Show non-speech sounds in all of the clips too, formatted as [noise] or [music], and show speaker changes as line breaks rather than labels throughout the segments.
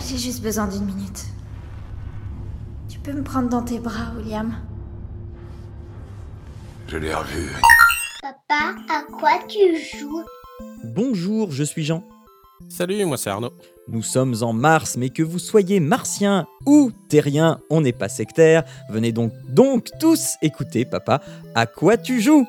J'ai juste besoin d'une minute. Tu peux me prendre dans tes bras, William
Je l'ai revu.
Papa, à quoi tu joues?
Bonjour, je suis Jean.
Salut, moi c'est Arnaud.
Nous sommes en mars, mais que vous soyez martien ou terrien, on n'est pas sectaire. Venez donc donc tous écouter, papa, à quoi tu joues?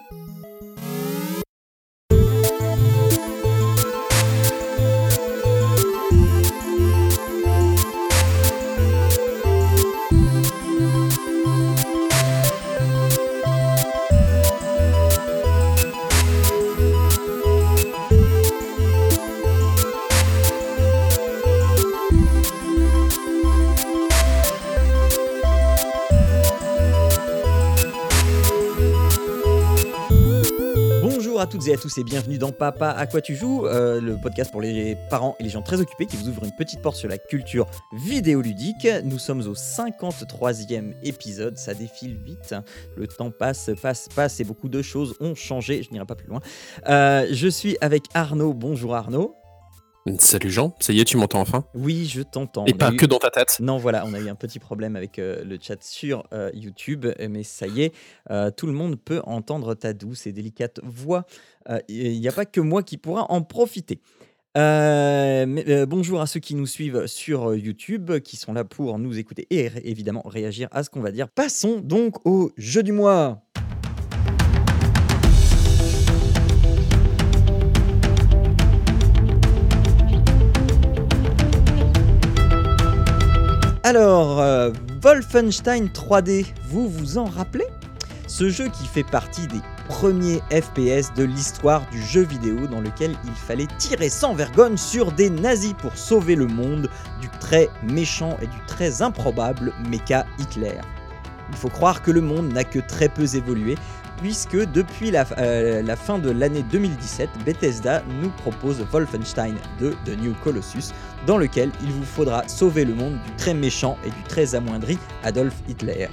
Et à tous et bienvenue dans Papa à quoi tu joues, euh, le podcast pour les parents et les gens très occupés qui vous ouvre une petite porte sur la culture vidéoludique. Nous sommes au 53e épisode, ça défile vite, le temps passe, passe, passe et beaucoup de choses ont changé, je n'irai pas plus loin. Euh, je suis avec Arnaud, bonjour Arnaud.
Salut Jean, ça y est, tu m'entends enfin
Oui, je t'entends.
Et
On
pas
eu-
que dans ta tête.
Non, voilà, on a eu un petit problème avec euh, le chat sur euh, YouTube, mais ça y est, euh, tout le monde peut entendre ta douce et délicate voix. Il n'y a pas que moi qui pourra en profiter. Euh, mais, euh, bonjour à ceux qui nous suivent sur YouTube, qui sont là pour nous écouter et évidemment réagir à ce qu'on va dire. Passons donc au jeu du mois. Alors, euh, Wolfenstein 3D, vous vous en rappelez? Ce jeu qui fait partie des premiers FPS de l'histoire du jeu vidéo dans lequel il fallait tirer sans vergogne sur des nazis pour sauver le monde du très méchant et du très improbable méca Hitler. Il faut croire que le monde n'a que très peu évolué puisque depuis la, euh, la fin de l'année 2017, Bethesda nous propose Wolfenstein 2 de New Colossus dans lequel il vous faudra sauver le monde du très méchant et du très amoindri Adolf Hitler.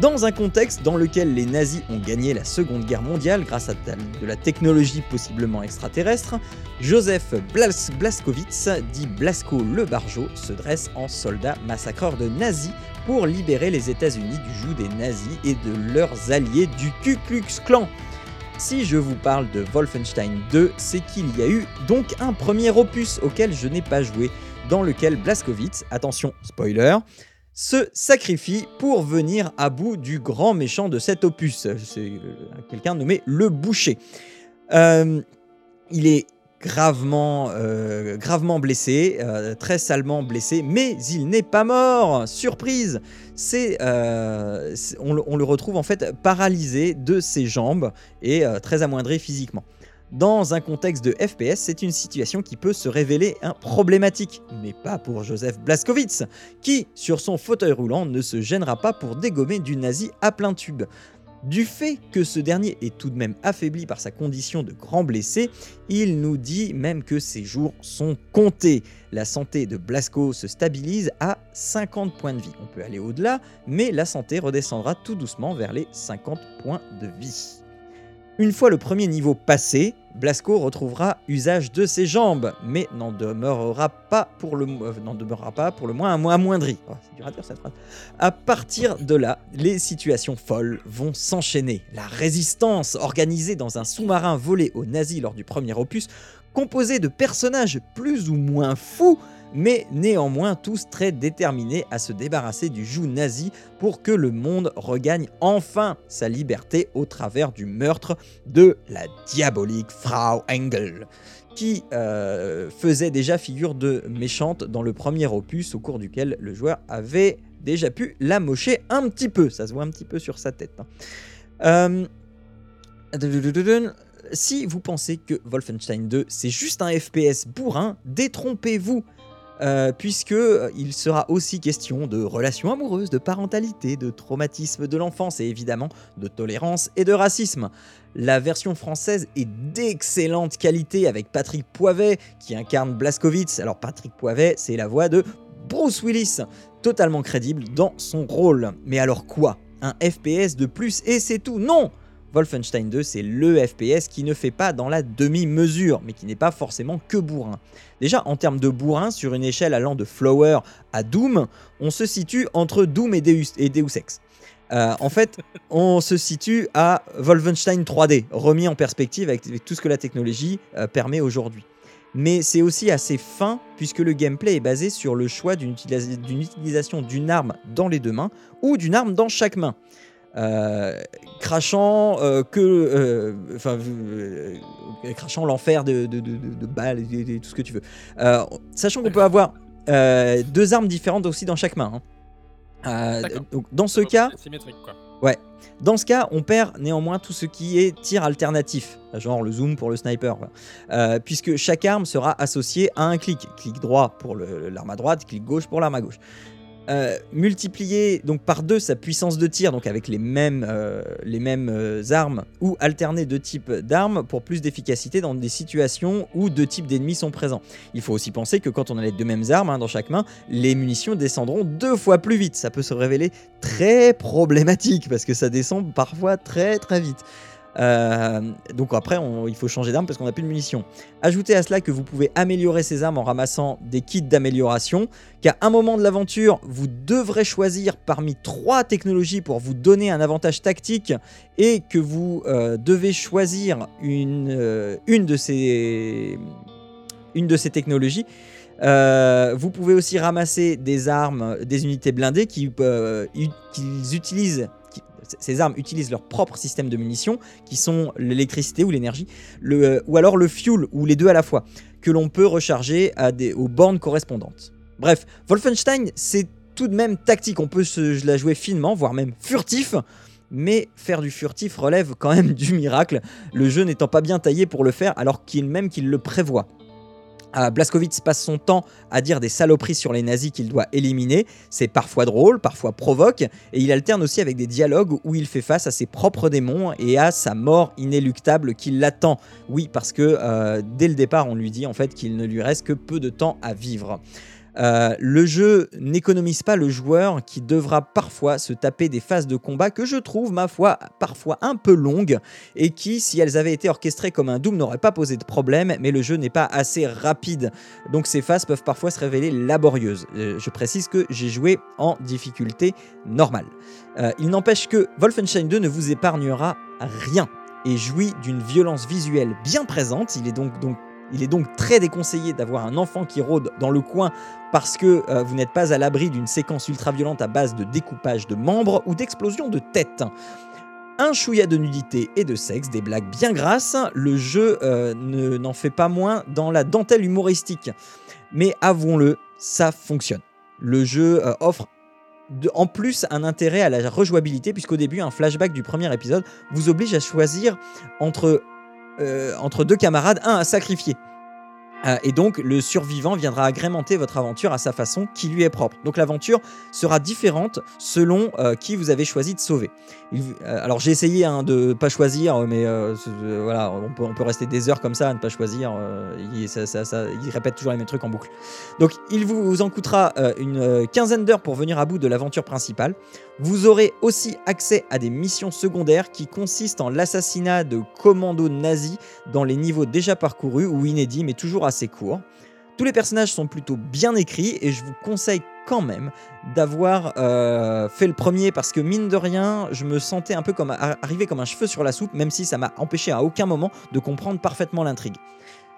Dans un contexte dans lequel les nazis ont gagné la Seconde Guerre mondiale grâce à de la technologie possiblement extraterrestre, Joseph Blas Blaskowitz, dit Blasco le Barjo, se dresse en soldat massacreur de nazis pour libérer les États-Unis du joug des nazis et de leurs alliés du Ku Klux Klan. Si je vous parle de Wolfenstein 2, c'est qu'il y a eu donc un premier opus auquel je n'ai pas joué, dans lequel Blaskowitz, attention spoiler, se sacrifie pour venir à bout du grand méchant de cet opus. C'est euh, quelqu'un nommé le boucher. Euh, il est gravement, euh, gravement blessé, euh, très salement blessé, mais il n'est pas mort. Surprise euh, on, le- retrouve en fait paralysé de ses jambes et très amoindri physiquement. Dans un contexte de FPS, c'est une situation qui peut se révéler problématique, mais pas pour Joseph Blaskowitz, qui, sur son fauteuil roulant, ne se gênera pas pour dégommer du nazi à plein tube. Du fait que ce dernier est tout de même affaibli par sa condition de grand blessé, il nous dit même que ses jours sont comptés. La santé de Blasco se stabilise à 50 points de vie. On peut aller au-delà, mais la santé redescendra tout doucement vers les 50 points de vie. Une fois le premier niveau passé, Blasco retrouvera usage de ses jambes, mais n'en demeurera pas pour le, euh, n'en moins amo- amoindri. Oh, à partir de là, les situations folles vont s'enchaîner. La résistance, organisée dans un sous-marin volé aux nazis lors du premier opus, composé de personnages plus ou moins fous, mais néanmoins tous très déterminés à se débarrasser du joug nazi pour que le monde regagne enfin sa liberté au travers du meurtre de la diabolique Frau Engel, qui euh, faisait déjà figure de méchante dans le premier opus au cours duquel le joueur avait déjà pu la mocher un petit peu. Ça se voit un petit peu sur sa tête. hein. Euh, Si vous pensez que Wolfenstein 2 c'est juste un FPS bourrin, détrompez-vous. Euh, puisque euh, il sera aussi question de relations amoureuses, de parentalité, de traumatisme de l'enfance et évidemment de tolérance et de racisme. La version française est d'excellente qualité avec Patrick Poivet qui incarne Blaskowitz. Alors Patrick Poivet, c'est la voix de Bruce Willis, totalement crédible dans son rôle. Mais alors quoi? Un FPS de plus et c'est tout? Non Wolfenstein 2, c'est le FPS qui ne fait pas dans la demi-mesure, mais qui n'est pas forcément que bourrin. Déjà, en termes de bourrin, sur une échelle allant de Flower à Doom, on se situe entre Doom et Deus, et Deus Ex. Euh, en fait, [laughs] on se situe à Wolfenstein 3D, remis en perspective avec, avec tout ce que la technologie euh, permet aujourd'hui. Mais c'est aussi assez fin, puisque le gameplay est basé sur le choix d'une utilisation d'une arme dans les deux mains ou d'une arme dans chaque main. Euh, crachant euh, que euh, enfin crachant l'enfer de, de, de- balles et tout ce que tu veux sachant qu'on peut avoir deux armes différentes aussi dans chaque main hein. Donc dans ce cas
quoi.
dans ce cas, on perd néanmoins tout ce qui est tir alternatif, genre le zoom pour le sniper. Euh, puisque chaque arme sera associée à un clic. Clic droit pour l'arme à droite, clic gauche pour l'arme à gauche. Euh, multiplier donc par deux sa puissance de tir, donc avec les mêmes, euh, euh, armes, ou alterner deux types d'armes pour plus d'efficacité dans des situations où deux types d'ennemis sont présents. Il faut aussi penser que quand on a les deux mêmes armes hein, dans chaque main, les munitions descendront deux fois plus vite. Ça peut se révéler très problématique parce que ça descend parfois très très vite. Euh, donc après, il faut changer d'arme parce qu'on n'a plus de munitions. Ajoutez à cela que vous pouvez améliorer ces armes en ramassant des kits d'amélioration, qu'à un moment de l'aventure, vous devrez choisir parmi trois technologies pour vous donner un avantage tactique et que vous euh, devez choisir une, euh, une, de ces, une de ces technologies. Vous pouvez aussi ramasser des armes, des unités blindées qu'ils utilisent. Ces armes utilisent leur propre système de munitions, qui sont l'électricité ou l'énergie, euh, ou alors le fuel, ou les deux à la fois, que l'on peut recharger aux bornes correspondantes. Bref, Wolfenstein, c'est tout de même tactique. On peut la jouer finement, voire même furtif. Mais faire du furtif relève quand même [laughs] du miracle, le jeu n'étant pas bien taillé pour le faire, alors qu'il même qu'il le prévoit. Euh, Blazkowicz passe son temps à dire des saloperies sur les nazis qu'il doit éliminer. C'est parfois drôle, parfois provoque, et il alterne aussi avec des dialogues où il fait face à ses propres démons et à sa mort inéluctable qui l'attend. Oui, parce que euh, dès le départ, on lui dit en fait qu'il ne lui reste que peu de temps à vivre. Euh, le jeu n'économise pas le joueur qui devra parfois se taper des phases de combat que je trouve, ma foi, parfois un peu longues et qui, si elles avaient été orchestrées comme un Doom, n'auraient pas posé de problème, mais le jeu n'est pas assez rapide. Donc ces phases peuvent parfois se révéler laborieuses. Euh, je précise que j'ai joué en difficulté normale. Euh, il n'empêche que Wolfenstein 2 ne vous épargnera rien et jouit d'une violence visuelle bien présente. Il est donc, donc, il est donc très déconseillé d'avoir un enfant qui rôde dans le coin parce que euh, vous n'êtes pas à l'abri d'une séquence ultra-violente à base de découpage de membres ou d'explosion de tête. Un chouïa de nudité et de sexe, des blagues bien grasses, le jeu euh, ne- n'en fait pas moins dans la dentelle humoristique. Mais avouons-le, ça fonctionne. Le jeu euh, offre en plus un intérêt à la rejouabilité, puisqu'au début, un flashback du premier épisode vous oblige à choisir entre, euh, entre deux camarades, un à sacrifier. Euh, et donc, le survivant viendra agrémenter votre aventure à sa façon qui lui est propre. Donc, l'aventure sera différente selon euh, qui vous avez choisi de sauver. Alors, j'ai essayé hein, de pas choisir, mais voilà, on peut, rester des heures comme ça à ne pas choisir. il, répète toujours les mêmes trucs en boucle. Donc, il vous, en coûtera une quinzaine d'heures pour venir à bout de l'aventure principale. Vous aurez aussi accès à des missions secondaires qui consistent en l'assassinat de commandos nazis dans les niveaux déjà parcourus ou inédits, mais toujours assez courts. Tous les personnages sont plutôt bien écrits et je vous conseille quand même d'avoir euh, fait le premier parce que mine de rien, je me sentais un peu comme ar- arrivé comme un cheveu sur la soupe, même si ça m'a empêché à aucun moment de comprendre parfaitement l'intrigue.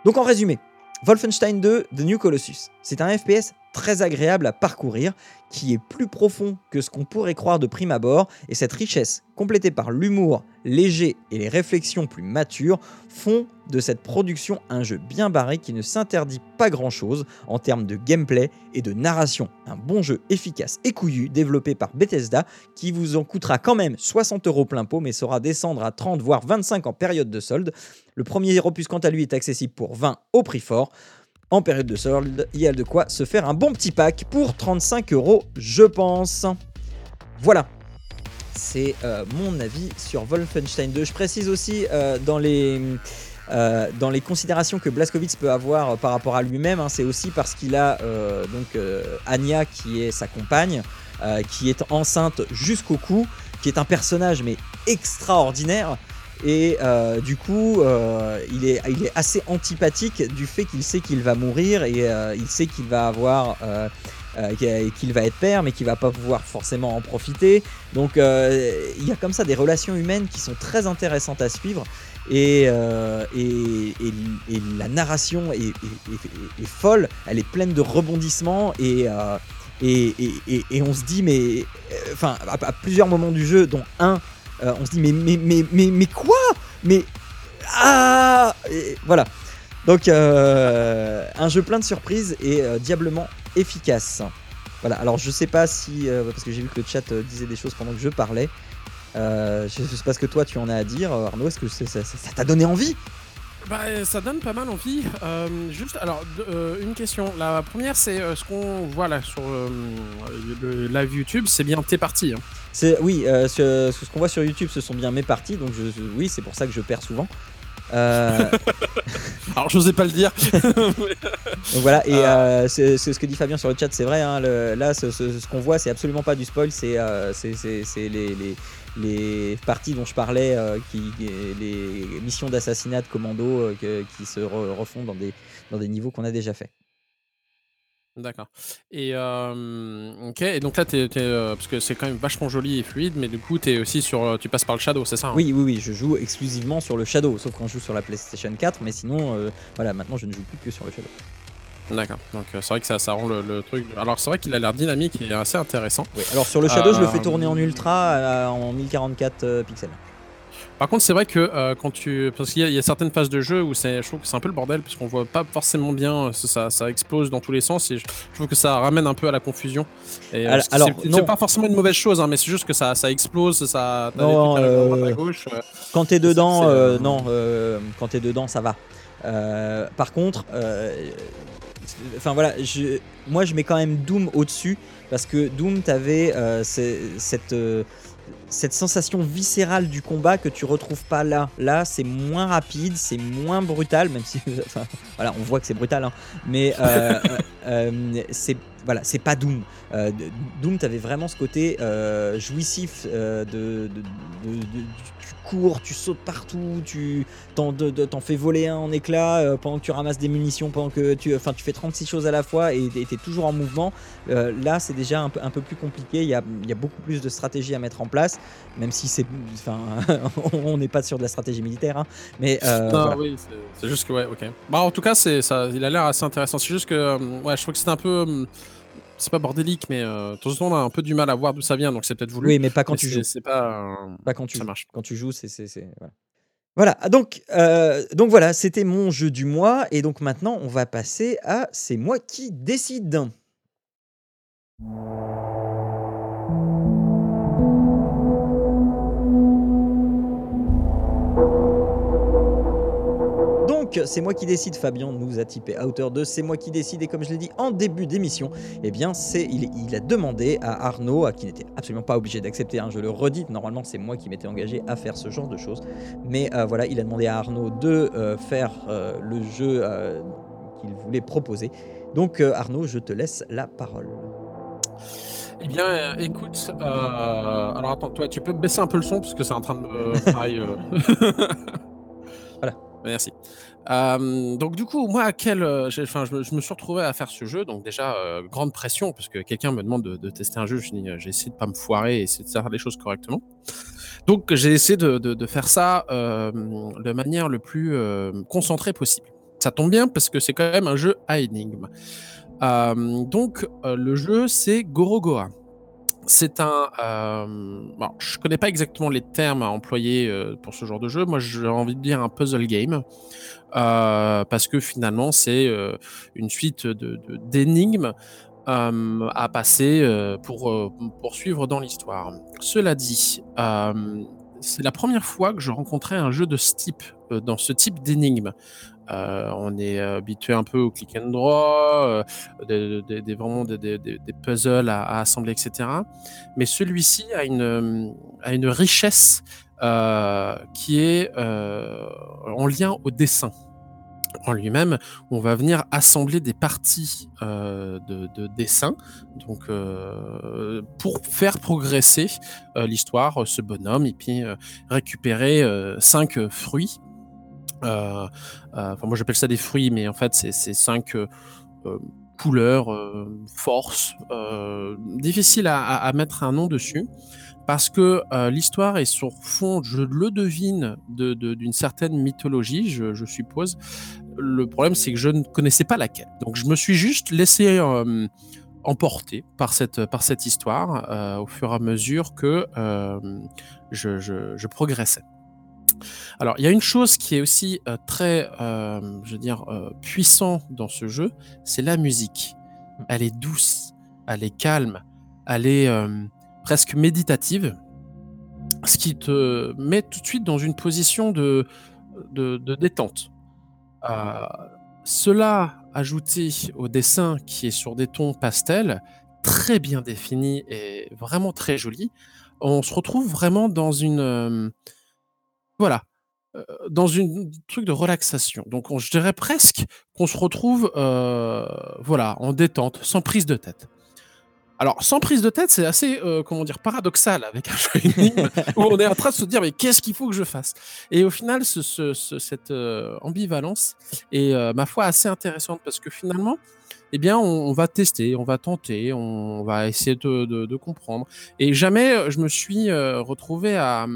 Donc en résumé, Wolfenstein 2 The New Colossus, c'est un FPS très agréable à parcourir qui est plus profond que ce qu'on pourrait croire de prime abord, et cette richesse, complétée par l'humour léger et les réflexions plus matures, font de cette production un jeu bien barré qui ne s'interdit pas grand-chose en termes de gameplay et de narration. Un bon jeu efficace et couillu développé par Bethesda qui vous en coûtera quand même 60 euros plein pot mais saura descendre à 30 voire 25 en période de solde. Le premier opus quant à lui est accessible pour 20 au prix fort. En période de solde, il y a de quoi se faire un bon petit pack pour 35 euros, je pense. Voilà. C'est euh, mon avis sur Wolfenstein 2. Je précise aussi euh, dans les. euh, dans les considérations que Blazkowicz peut avoir par rapport à lui-même, hein, c'est aussi parce qu'il a donc Anya qui est sa compagne, qui est enceinte jusqu'au cou, qui est un personnage mais extraordinaire. Et euh, du coup, euh, il, est, assez antipathique du fait qu'il sait qu'il va mourir et euh, il sait qu'il va avoir. euh, qu'il va être père, mais qu'il va pas pouvoir forcément en profiter. Donc il y a comme ça des relations humaines qui sont très intéressantes à suivre. Et, la narration est, folle, elle est pleine de rebondissements et, on se dit, mais. Enfin, à plusieurs moments du jeu, dont un, euh, on se dit, mais, mais, mais, mais, mais quoi? Mais. Ah Voilà. Donc, euh, un jeu plein de surprises et euh, diablement efficace. Voilà, alors je sais pas si. parce que j'ai vu que le chat disait des choses pendant que je parlais. Je sais pas ce que toi tu en as à dire, Arnaud. Est-ce que ça t'a donné envie?
Bah, euh, ça donne pas mal envie. Euh, juste, alors, euh, une question. La première, c'est euh, ce qu'on voit là sur euh, le live YouTube, c'est bien tes parties. hein.
C'est oui, euh, ce, ce qu'on voit sur YouTube, ce sont bien mes parties, donc je, oui, c'est pour ça que je perds souvent. Euh, [laughs]
Alors, j'osais pas le dire. [laughs]
donc voilà, et
Ah.
euh, c'est c'est ce que dit Fabien sur le chat, c'est vrai. hein, le- là, ce, ce- ce qu'on voit, c'est absolument pas du spoil, c'est euh, c'est- c'est- c'est les, les, les parties dont je parlais, euh, qui, les missions d'assassinat de commando euh, que- qui se re- refont dans des, dans des niveaux qu'on a déjà fait.
D'accord. Et euh. Et donc là, euh, parce que c'est quand même vachement joli et fluide, mais du coup, t'es aussi sur, tu passes par le shadow, c'est ça hein?
Oui, oui, oui, je joue exclusivement sur le Shadow, sauf quand je joue sur la PlayStation 4, mais sinon, voilà, maintenant je ne joue plus que sur le Shadow.
D'accord. Donc euh, c'est vrai que ça, ça rend le, le truc. Alors c'est vrai qu'il a l'air dynamique et assez intéressant.
Oui, alors sur le Shadow, je le fais
Euh,
tourner en ultra euh, en 1044 euh, pixels.
Par contre, c'est vrai que quand tu. Parce qu'il y, a- il y a certaines phases de jeu où c'est, je trouve que c'est un peu le bordel, parce qu'on voit pas forcément bien, ça, ça, explose dans tous les sens, et je, je trouve que ça ramène un peu à la confusion. Et,
Alors-
c'est, pas forcément une mauvaise chose, hein, mais c'est juste que ça, ça explose, ça.
Non,
à gauche.
Quand t'es dedans, non, quand t'es dedans, ça va. Par contre, enfin voilà, je, moi je mets quand même Doom au-dessus parce que Doom, t'avais euh, cette euh, cette sensation viscérale du combat que tu retrouves pas là. Là, c'est moins rapide, c'est moins brutal, même si, [laughs] enfin, voilà, on voit que c'est brutal, hein. mais [laughs] euh, c'est voilà, c'est pas Doom. Euh, Doom, t'avais vraiment ce côté euh, jouissif euh, de, de- de- de- tu cours, tu sautes partout, tu t'en, de- de- t'en fais voler un en éclats euh, pendant que tu ramasses des munitions, pendant que tu, enfin, tu fais 36 choses à la fois et tu es toujours en mouvement. Euh, là, c'est déjà un peu, un peu plus compliqué. Il y a, il y a beaucoup plus de stratégies à mettre en place, même si c'est, enfin, [laughs] on n'est pas sur de la stratégie militaire, hein. mais euh,
non,
voilà.
oui, c'est, c'est juste que, ouais, ok. Bah, en tout cas, c'est, ça, il a l'air assez intéressant. C'est juste que, euh, ouais, je trouve que c'est un peu. C'est pas bordélique, mais euh, de temps en temps, on a un peu du mal à voir d'où ça vient, donc c'est peut-être voulu.
Oui, mais pas quand
mais
tu joues.
C'est pas. euh,
Pas quand tu
ça
joues.
marche.
Quand tu joues, c'est- Voilà. Voilà, donc, euh, donc voilà, c'était mon jeu du mois. Et donc maintenant, on va passer à C'est moi qui décide. Donc, c'est moi qui décide. Fabien nous a typé à hauteur de c'est moi qui décide. Et comme je l'ai dit en début d'émission, eh bien, c'est il, il a demandé à Arnaud, à qui n'était absolument pas obligé d'accepter. hein, je le redis, normalement, c'est moi qui m'étais engagé à faire ce genre de choses. Mais euh, voilà, il a demandé à Arnaud de euh, faire euh, le jeu qu'il voulait proposer. Donc, Arnaud, je te laisse la parole.
Eh bien, euh, écoute, euh, alors attends, toi, tu peux baisser un peu le son parce que c'est en train de [laughs] pareil. [laughs] Merci. Donc du coup, moi, je, me- suis retrouvé à faire ce jeu, donc déjà grande pression parce que quelqu'un me demande de, tester un jeu. Je j'ai essayé de pas me foirer et essayer de faire les choses correctement. Donc j'ai essayé de, faire ça de manière le plus concentrée possible. Ça tombe bien parce que c'est quand même un jeu à énigmes. Euh, donc le jeu c'est Gorogoa. C'est un. Euh, bon, je connais pas exactement les termes à employer euh, pour ce genre de jeu. Moi, j'ai envie de dire un puzzle game. Euh, parce que finalement, c'est une suite de- de- d'énigmes euh, à passer pour poursuivre dans l'histoire. Cela dit, c'est la première fois que je rencontrais un jeu de ce type, euh, dans ce type d'énigmes. Euh, on est habitué un peu au click and draw, euh, des, des- vraiment des, puzzles à, assembler, etc. Mais celui-ci a une, euh, richesse euh, qui est euh, en lien au dessin. En lui-même, on va venir assembler des parties euh, de, de dessin, donc euh, pour faire progresser euh, l'histoire, ce bonhomme, et puis récupérer cinq fruits. moi j'appelle ça des fruits, mais en fait c'est cinq couleurs, forces, difficile à, mettre un nom dessus parce que l'histoire est sur fond, je le devine, d'une de, certaine mythologie, je, suppose. Le problème, c'est que je ne connaissais pas laquelle. Donc, je me suis juste laissé emporter par cette, par cette histoire au fur et à mesure que je, je, je, progressais. Alors, il y a une chose qui est aussi très, je veux dire, puissant dans ce jeu, c'est la musique. Mmh. Elle est douce, elle est calme, elle est presque méditative, ce qui te met tout de suite dans une position de, de, détente. Euh, cela ajouté au dessin qui est sur des tons pastels, très bien défini et vraiment très joli, on se retrouve vraiment dans une... Euh, voilà, euh, dans une truc de relaxation. Donc on, je dirais presque qu'on se retrouve voilà, en détente, sans prise de tête. Alors, sans prise de tête, c'est assez, euh, comment dire, paradoxal avec un jeu énigme où on est en train de se dire, mais qu'est-ce qu'il faut que je fasse? Et au final, ce, cette euh, ambivalence est, euh, ma foi, assez intéressante parce que finalement, eh bien, on, va tester, on va tenter, on va essayer de, de, comprendre. Et jamais je me suis retrouvé à,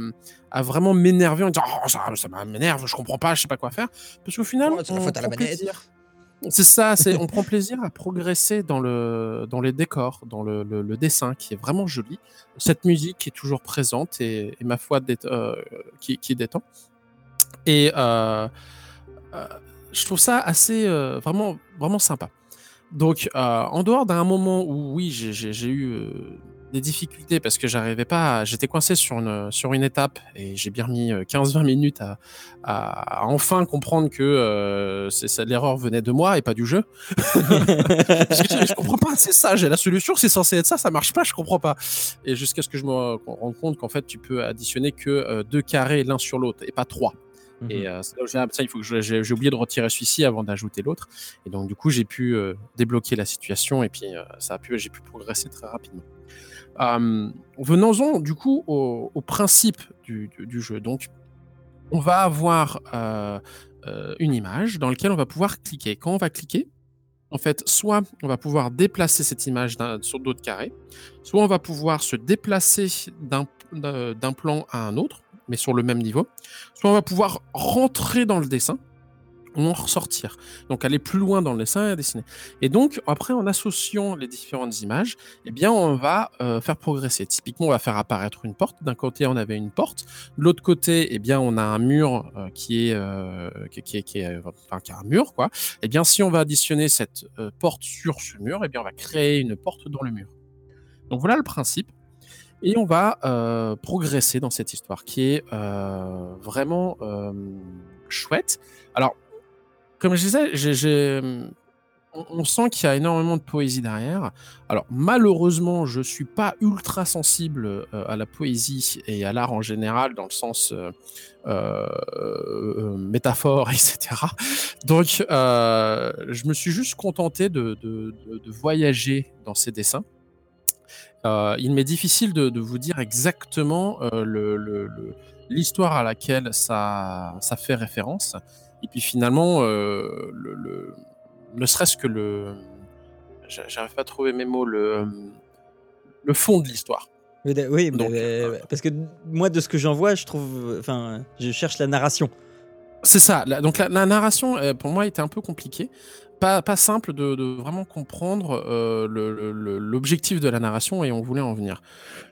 à vraiment m'énerver en disant, oh, ça, ça m'énerve, je comprends pas, je sais pas quoi faire. Parce qu'au final,
oh, on prend plaisir.
C'est ça, on prend plaisir à progresser dans le dans les décors, dans le, le, dessin qui est vraiment joli. Cette musique qui est toujours présente et, ma foi euh, qui, qui détend. Et euh, euh, je trouve ça assez vraiment vraiment sympa. Donc en dehors d'un moment où oui j'ai eu des difficultés parce que j'arrivais pas, j'étais coincé sur une, sur une étape et j'ai bien mis 15-20 euh, minutes à, à, enfin comprendre que euh, l'erreur venait de moi et pas du jeu. [laughs] je, je, comprends pas, c'est ça, j'ai la solution, c'est censé être ça, ça marche pas, je comprends pas. Et jusqu'à ce que je me rende compte qu'en fait tu peux additionner que euh, deux carrés l'un sur l'autre et pas trois. Et mmh c'est là où il faut que j'ai oublié de retirer celui-ci avant d'ajouter l'autre. Et donc, du coup, j'ai pu débloquer la situation et puis ça a pu, j'ai pu progresser très rapidement. Venons-en du coup au, principe du, jeu. Donc, on va avoir euh, euh, une image dans laquelle on va pouvoir cliquer. Quand on va cliquer, en fait, soit on va pouvoir déplacer cette image sur d'autres carrés, soit on va pouvoir se déplacer d'un plan à un autre, mais sur le même niveau, soit on va pouvoir rentrer dans le dessin en ressortir. Donc aller plus loin dans le dessin et dessiner. Et donc après en associant les différentes images, eh bien on va euh, faire progresser. Typiquement on va faire apparaître une porte. D'un côté on avait une porte, de l'autre côté eh bien on a un mur euh, qui est euh, qui, est, qui, est, enfin, qui un mur quoi. Eh bien si on va additionner cette porte sur ce mur, eh bien on va créer une porte dans le mur. Donc voilà le principe. Et on va progresser dans cette histoire qui est vraiment chouette. Alors, comme je disais, on, sent qu'il y a énormément de poésie derrière. Alors malheureusement, je suis pas ultra sensible euh, à la poésie et à l'art en général, dans le sens euh, euh, métaphore, [laughs] etc. Donc je me suis juste contenté de, voyager dans ces dessins. Il m'est difficile de, vous dire exactement l'histoire à laquelle ça, ça fait référence. Et puis finalement, euh, le, ne serait-ce que le. J'arrive pas à trouver mes mots, le, le fond de l'histoire.
Oui, parce que moi, de ce que j'en vois, je trouve. Enfin, je cherche la narration.
C'est ça. donc la, narration, euh, pour moi, était un peu compliquée. Pas, simple de, vraiment comprendre euh, l'objectif de la narration et on voulait en venir.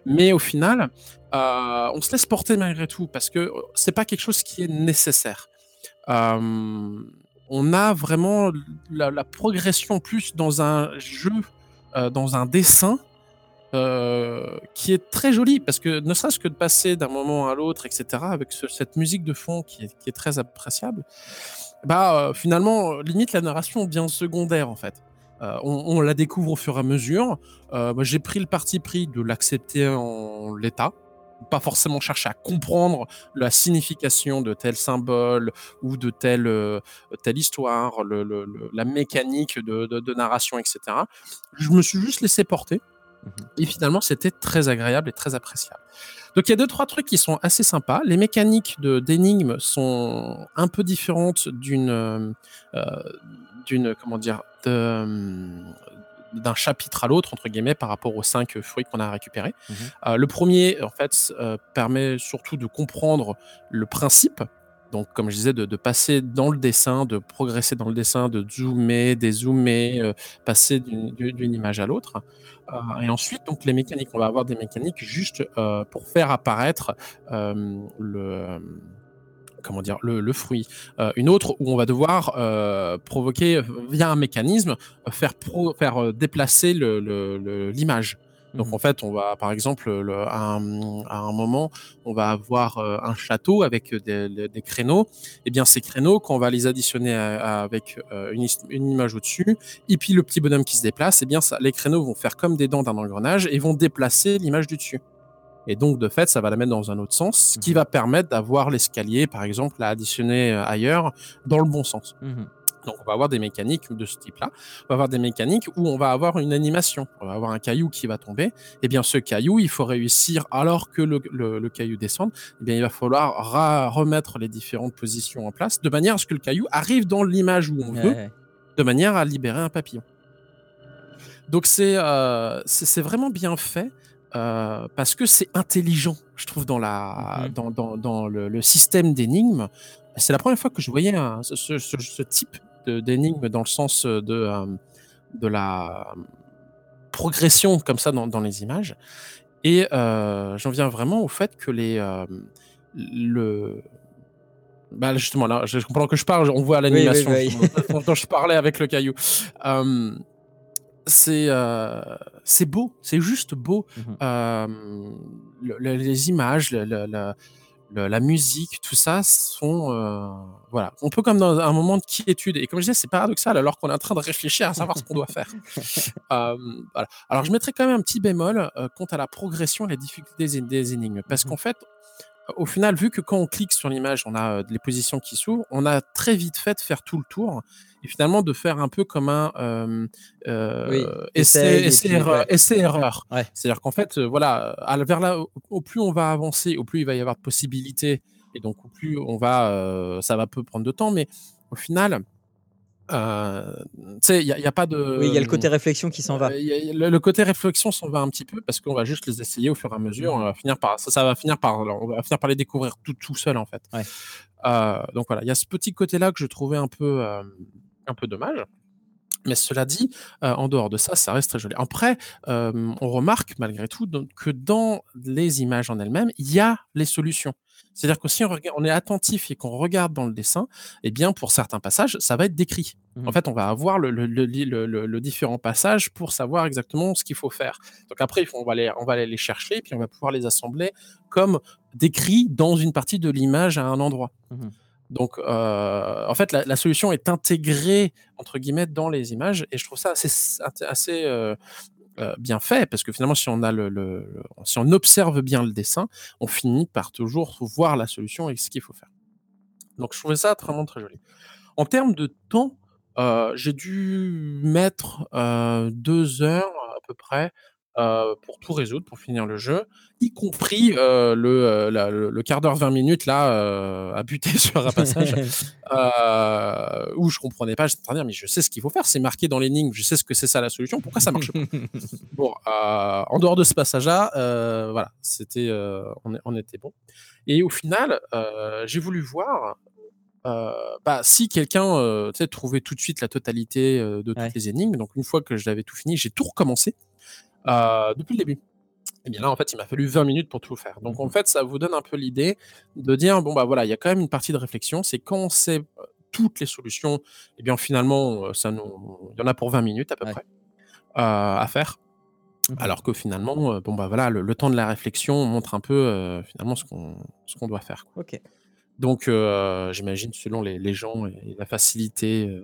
Mais au final, on se laisse porter malgré tout parce que c'est pas quelque chose qui est nécessaire on a vraiment la, progression plus dans un jeu, dans un dessin, qui est très joli, parce que ne serait-ce que de passer d'un moment à l'autre, etc., avec cette musique de fond qui est, très appréciable, bah finalement, limite la narration bien secondaire en fait. on, la découvre au fur et à mesure. j'ai pris le parti pris de l'accepter en l'état, pas forcément chercher à comprendre la signification de tel symbole ou de telle, euh, telle histoire, la mécanique de- de narration, etc. Je me suis juste laissé porter. Et finalement, c'était très agréable et très appréciable. Donc il y a deux, trois trucs qui sont assez sympas. Les mécaniques de- d'énigmes sont un peu différentes d'une... euh, euh, d'une comment dire euh, d'un chapitre à l'autre entre guillemets par rapport aux cinq fruits qu'on a récupérés.
Mhm.
Euh, le premier en fait euh, permet surtout de comprendre le principe. Donc, comme je disais, de, passer dans le dessin, de progresser dans le dessin, de zoomer, dézoomer, euh, passer d'une image à l'autre. Euh, et ensuite, donc les mécaniques, on va avoir des mécaniques juste euh, pour faire apparaître le comment dire le, fruit. Une autre où on va devoir provoquer via un mécanisme faire faire déplacer l'image. Donc
Mhm.
en fait, on va par exemple le- à, un, à un moment, on va avoir euh, un château avec des, créneaux. Et bien ces créneaux, quand on va les additionner à- à- avec euh, une, image au-dessus, et puis le petit bonhomme qui se déplace, et bien ça, les créneaux vont faire comme des dents d'un engrenage et vont déplacer l'image du dessus. Et donc, de fait, ça va la mettre dans un autre sens, ce qui
Mhm.
va permettre d'avoir l'escalier, par exemple, à additionner euh, ailleurs dans le bon sens.
Mhm.
Donc, on va avoir des mécaniques de ce type-là. On va avoir des mécaniques où on va avoir une animation. On va avoir un caillou qui va tomber. Et bien, ce caillou, il faut réussir, alors que le, le- le caillou descend, eh bien, il va falloir remettre les différentes positions en place de manière à ce que le caillou arrive dans l'image où on
Ouais,
veut, de manière à libérer un papillon. Donc c'est euh, vraiment bien fait euh, parce que c'est intelligent, je trouve, dans, la,
Mhm.
dans, dans, dans le, le système d'énigmes. C'est la première fois que je voyais un- ce, ce- ce- ce type d'énigme dans le sens de, euh, de la progression comme ça dans, dans les images. Et euh, j'en viens vraiment au fait que les... euh, le, bah justement, là, je, pendant que je parle, on voit l'animation
oui,
dont- dont je parlais avec le caillou. Euh, c'est euh, beau, c'est juste beau.
Mhm.
Euh, le- le- les images, le- le- la musique, tout ça sont euh, voilà, un peu comme dans un moment de quiétude. Et comme je disais, c'est paradoxal alors qu'on est en train de réfléchir à savoir ce qu'on doit faire. [laughs] Euh, voilà. Alors je mettrai quand même un petit bémol euh, quant à la progression et les difficultés des, des énigmes, parce
Mhm.
qu'en fait, au final, vu que quand on clique sur l'image, on a euh, les positions qui s'ouvrent, on a très vite fait de faire tout le tour et finalement de faire un peu comme un euh, euh,
Oui,
essai,
essaye et
essai,
puis,
erreur,
ouais.
essai erreur.
Ouais.
C'est-à-dire qu'en fait, voilà, à- vers là, au, au plus on va avancer, au plus il va y avoir de possibilités et donc au plus on va, euh, ça va peu prendre de temps, mais au final, euh, tu sais, il n'y a, il y a pas de.
Oui, il y a le côté réflexion qui s'en va.
Euh, y a- le, le côté réflexion s'en va un petit peu parce qu'on va juste les essayer au fur et à mesure. On va finir par, ça, ça va finir par, on va finir par les découvrir tout, tout seul en fait.
Ouais.
Euh, donc voilà, il y a ce petit côté-là que je trouvais un peu, euh, un peu dommage. Mais cela dit, euh, en dehors de ça, ça reste très joli. Après, euh, on remarque malgré tout donc, que dans les images en elles-mêmes, il y a les solutions. C'est-à-dire que si on, on est attentif et qu'on regarde dans le dessin, eh bien, pour certains passages, ça va être décrit. En fait, on va avoir le, le, le, le, le- le différent passage pour savoir exactement ce qu'il faut faire. Donc après, on, va les, on va aller les chercher, puis on va pouvoir les assembler comme décrit dans une partie de l'image à un endroit.
Mhm.
Donc, euh, en fait, la, solution est intégrée entre guillemets dans les images, et je trouve ça assez, euh, euh, bien fait parce que finalement, si on si on observe bien le dessin, on finit par toujours voir la solution et ce qu'il faut faire. Donc, je trouvais ça vraiment très joli. En termes de temps, j'ai dû mettre deux heures à peu près euh, pour tout résoudre, pour finir le jeu, y compris euh, le, euh, la- le, le quart d'heure, 20 minutes là à buter [laughs] sur un passage [laughs] où je comprenais pas. J'étais en train de dire, mais je sais ce qu'il faut faire, c'est marqué dans l'énigme, je sais ce que c'est ça la solution, pourquoi ça marche pas? [laughs] Bon, en dehors de ce passage-là, voilà, c'était, on, était bon. Et au final, j'ai voulu voir euh, bah, si quelqu'un euh, trouvait tout de suite la totalité euh, de toutes
Ouais.
les énigmes. Donc une fois que je l'avais tout fini, j'ai tout recommencé euh, depuis le début. Et bien là, en fait, il m'a fallu 20 minutes pour tout faire. Donc en
Mhm.
fait, ça vous donne un peu l'idée de dire, bon, bah voilà, il y a quand même une partie de réflexion. C'est quand on sait euh, toutes les solutions, et bien finalement, euh, ça nous... il y en a pour 20 minutes à peu
Ouais.
près euh, à faire. Alors que finalement, euh, bon bah voilà, le, le temps de la réflexion montre un peu euh, finalement ce qu'on ce qu'on doit faire. quoi.
Ok.
Donc euh, j'imagine selon les, les gens et la facilité,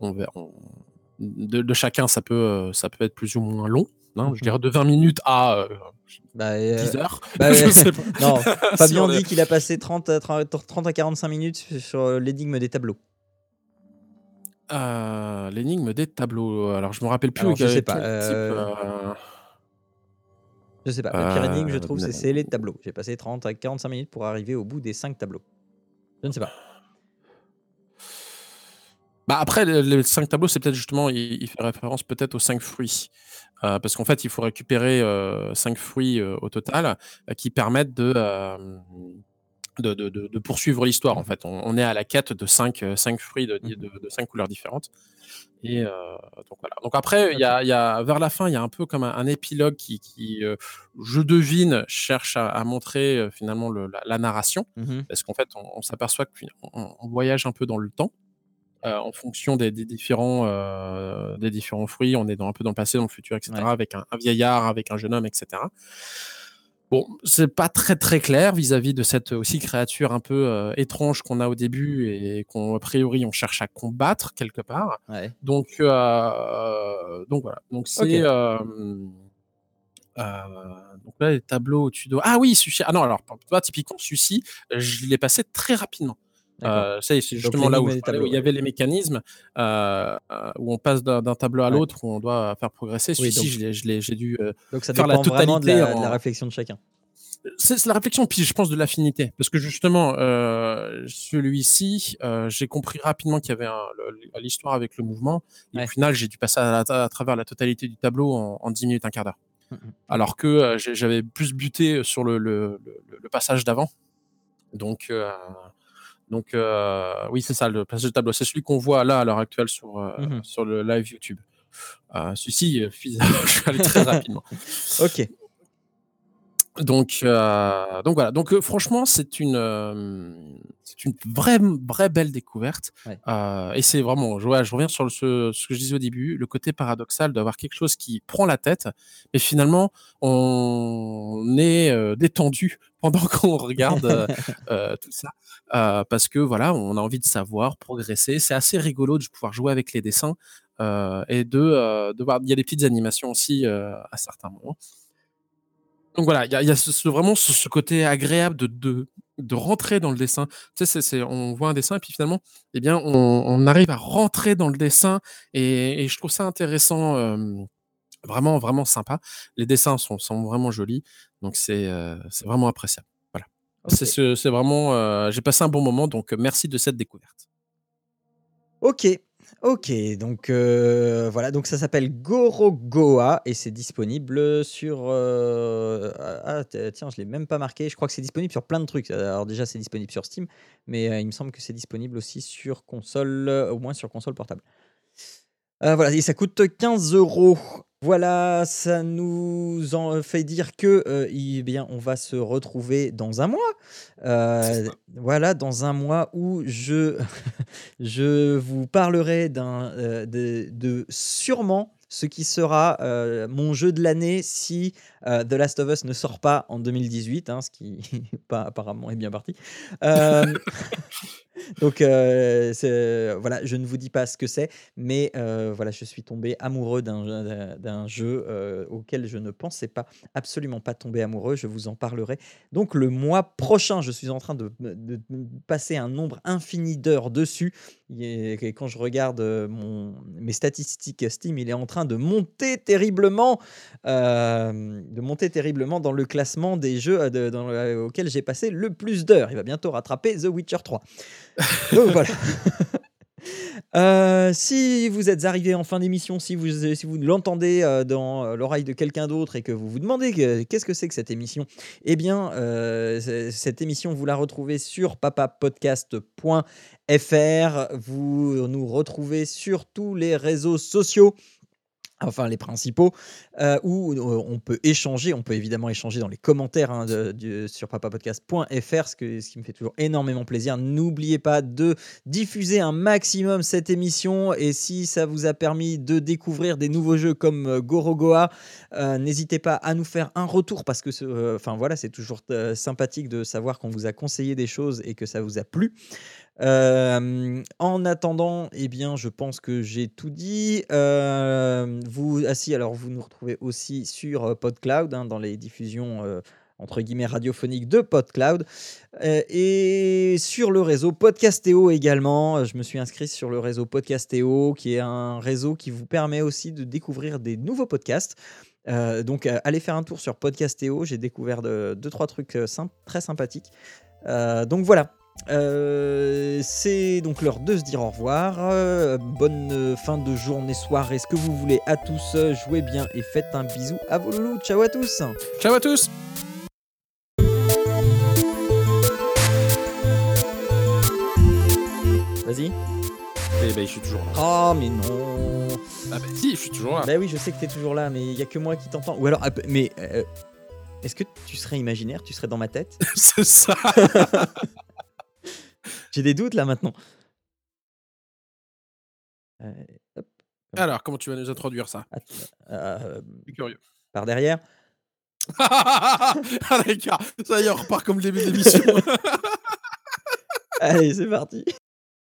on, on- de, de chacun, ça peut euh, ça peut être plus ou moins long. hein,
Mhm.
je dirais de 20 minutes à euh,
Bah, euh,
10 heures.
bah, [laughs]
Je
ouais.
sais pas.
non, [laughs]
Si
Fabien dit qu'il a passé 30 à 30 30 à 45 minutes sur l'énigme des tableaux.
Euh, L'énigme des tableaux. Alors, je me rappelle plus.
Alors, je
quel-
sais pas,
type,
euh, Je sais pas, la pire énigme, je trouve, c'est les tableaux. J'ai passé 30 à 45 minutes pour arriver au bout des 5 tableaux. Je ne sais pas.
Bah après, le- les cinq tableaux, c'est peut-être justement, il, il fait référence peut-être aux cinq fruits. Euh, parce qu'en fait, il faut récupérer euh, cinq fruits euh, au total euh, qui permettent de, de, de- poursuivre l'histoire. En fait, on, on est à la quête de cinq, cinq fruits de, de- cinq couleurs différentes. Et donc voilà. Donc après, il y a, il y a, vers la fin, il y a un peu comme un, un épilogue qui, qui, je devine, cherche à, à montrer finalement le- la, la narration
Mhm.
parce qu'en fait, on, on s'aperçoit qu'on on voyage un peu dans le temps. Euh, en fonction des, des différents, euh, des différents fruits, on est dans, un peu dans le passé, dans le futur, etc.,
Ouais.
avec un, un vieillard, avec un jeune homme, etc. Bon, c'est pas très très clair vis-à-vis de cette aussi créature un peu euh, étrange qu'on a au début et qu'on a priori on cherche à combattre quelque part.
Ouais.
Donc, donc voilà. Donc c'est euh, donc là les tableaux dois ah oui celui-ci ah non alors toi typiquement celui-ci je l'ai passé très rapidement. Euh, c'est
Donc,
justement là où, parlais, il y avait les mécanismes euh, euh, où on passe d'un tableau à
Ouais.
l'autre où on doit faire progresser.
Oui,
Celui-ci, j'ai dû euh,
Donc ça
faire la
vraiment de la,
totalité
de la réflexion de chacun.
c'est la réflexion, puis je pense de l'affinité. Parce que justement, euh, celui-ci, euh, j'ai compris rapidement qu'il y avait l'histoire avec le mouvement. Et
Ouais.
au final, j'ai dû passer à, travers la totalité du tableau en, en 10 minutes, un quart d'heure.
Mhm.
Alors que euh, j'avais plus buté sur le, le- le- le passage d'avant. Donc, euh, donc euh, oui, c'est ça, le passage de tableau. C'est celui qu'on voit là à l'heure actuelle sur, euh,
Mhm.
sur le live YouTube. Euh, Celui-ci, euh, [laughs] je suis allé très rapidement.
Ok.
Donc, euh, donc voilà. Donc euh, franchement, c'est une, euh, c'est une vraie, vraie belle découverte.
Ouais.
Euh, et c'est vraiment, je, ouais, je reviens sur le- ce, ce que je disais au début, le côté paradoxal d'avoir quelque chose qui prend la tête, mais finalement, on est euh, détendu [laughs] pendant qu'on regarde [laughs] tout ça, Euh, parce que voilà, on a envie de savoir, progresser. C'est assez rigolo de pouvoir jouer avec les dessins euh, et de, euh, de voir. Il y a des petites animations aussi euh, à certains moments. Donc voilà, il y a, il y a ce, ce- vraiment ce, ce côté agréable de, de, de rentrer dans le dessin. Tu sais, on voit un dessin et puis finalement, eh bien, on, on arrive à rentrer dans le dessin et, et je trouve ça intéressant, euh, vraiment, vraiment sympa. Les dessins sont, sont vraiment jolis, donc c'est euh, vraiment appréciable. Voilà. C'est ce- c'est vraiment, euh, j'ai passé un bon moment, donc merci de cette découverte.
Ok, ok, donc euh, voilà, donc ça s'appelle Gorogoa et c'est disponible sur. euh, ah, ah, tiens, je l'ai même pas marqué. Je crois que c'est disponible sur plein de trucs. Alors déjà, c'est disponible sur Steam, mais euh, il me semble que c'est disponible aussi sur console, au moins sur console portable. Voilà, et ça coûte 15 euros. Voilà, ça nous en fait dire que euh, eh bien, on va se retrouver dans un mois. Euh, voilà, dans un mois où je, [laughs] je vous parlerai d'un, euh, de, de sûrement ce qui sera mon jeu de l'année si The Last of Us ne sort pas en 2018, hein, ce qui [laughs] pas, apparemment est bien parti. [laughs] Euh, donc euh, c'est- voilà, je ne vous dis pas ce que c'est, mais euh, voilà, je suis tombé amoureux d'un jeu euh, auquel je ne pensais pas, absolument pas tomber amoureux. Je vous en parlerai donc le mois prochain. Je suis en train de, passer un nombre infini d'heures dessus. Et quand je regarde euh, mes statistiques Steam, il est en train de monter terriblement, euh, de monter terriblement dans le classement des jeux euh, de- auxquels j'ai passé le plus d'heures. Il va bientôt rattraper The Witcher 3. Donc voilà. [laughs] Euh, si vous êtes arrivé en fin d'émission, si vous, si vous l'entendez euh, dans euh, l'oreille de quelqu'un d'autre et que vous vous demandez que- qu'est-ce que c'est que cette émission, eh bien, cette émission, vous la retrouvez sur papapodcast.fr. Vous nous retrouvez sur tous les réseaux sociaux enfin les principaux, euh, où euh, on peut échanger, on peut évidemment échanger dans les commentaires hein, sur papapodcast.fr, ce, ce qui me fait toujours énormément plaisir. N'oubliez pas de diffuser un maximum cette émission, et si ça vous a permis de découvrir des nouveaux jeux comme euh, Gorogoa, n'hésitez pas à nous faire un retour, parce que enfin voilà, c'est toujours sympathique de savoir qu'on vous a conseillé des choses et que ça vous a plu. En attendant, eh bien, je pense que j'ai tout dit. Vous, ah alors vous nous retrouvez aussi sur PodCloud, hein, dans les diffusions entre guillemets radiophoniques de PodCloud, et sur le réseau Podcastéo également. Je me suis inscrit sur le réseau Podcastéo, qui est un réseau qui vous permet aussi de découvrir des nouveaux podcasts. Donc, allez faire un tour sur Podcastéo. J'ai découvert de- deux, trois trucs très sympathiques. Donc voilà. Euh, c'est donc l'heure de se dire au revoir. Euh, bonne euh, fin de journée, soirée, ce que vous voulez à tous. Jouez bien et faites un bisou à vos loulous. Ciao à tous.
Ciao à tous
Vas-y.
Eh ben, je suis toujours là.
Oh, mais non.
Ah bah si, je suis toujours là.
Bah oui, je sais que t'es toujours là, mais il y a que moi qui t'entends. Ou alors, ah, mais euh, est-ce que tu serais imaginaire? Tu serais dans ma tête? [laughs]
C'est ça [laughs]
J'ai des doutes là maintenant. Euh, hop,
Alors, comment tu vas nous introduire ça?
Euh,
Je suis curieux.
par derrière. [laughs]
ah d'accord, ça y est, on repart comme le début d'émission. [laughs]
Allez, c'est parti.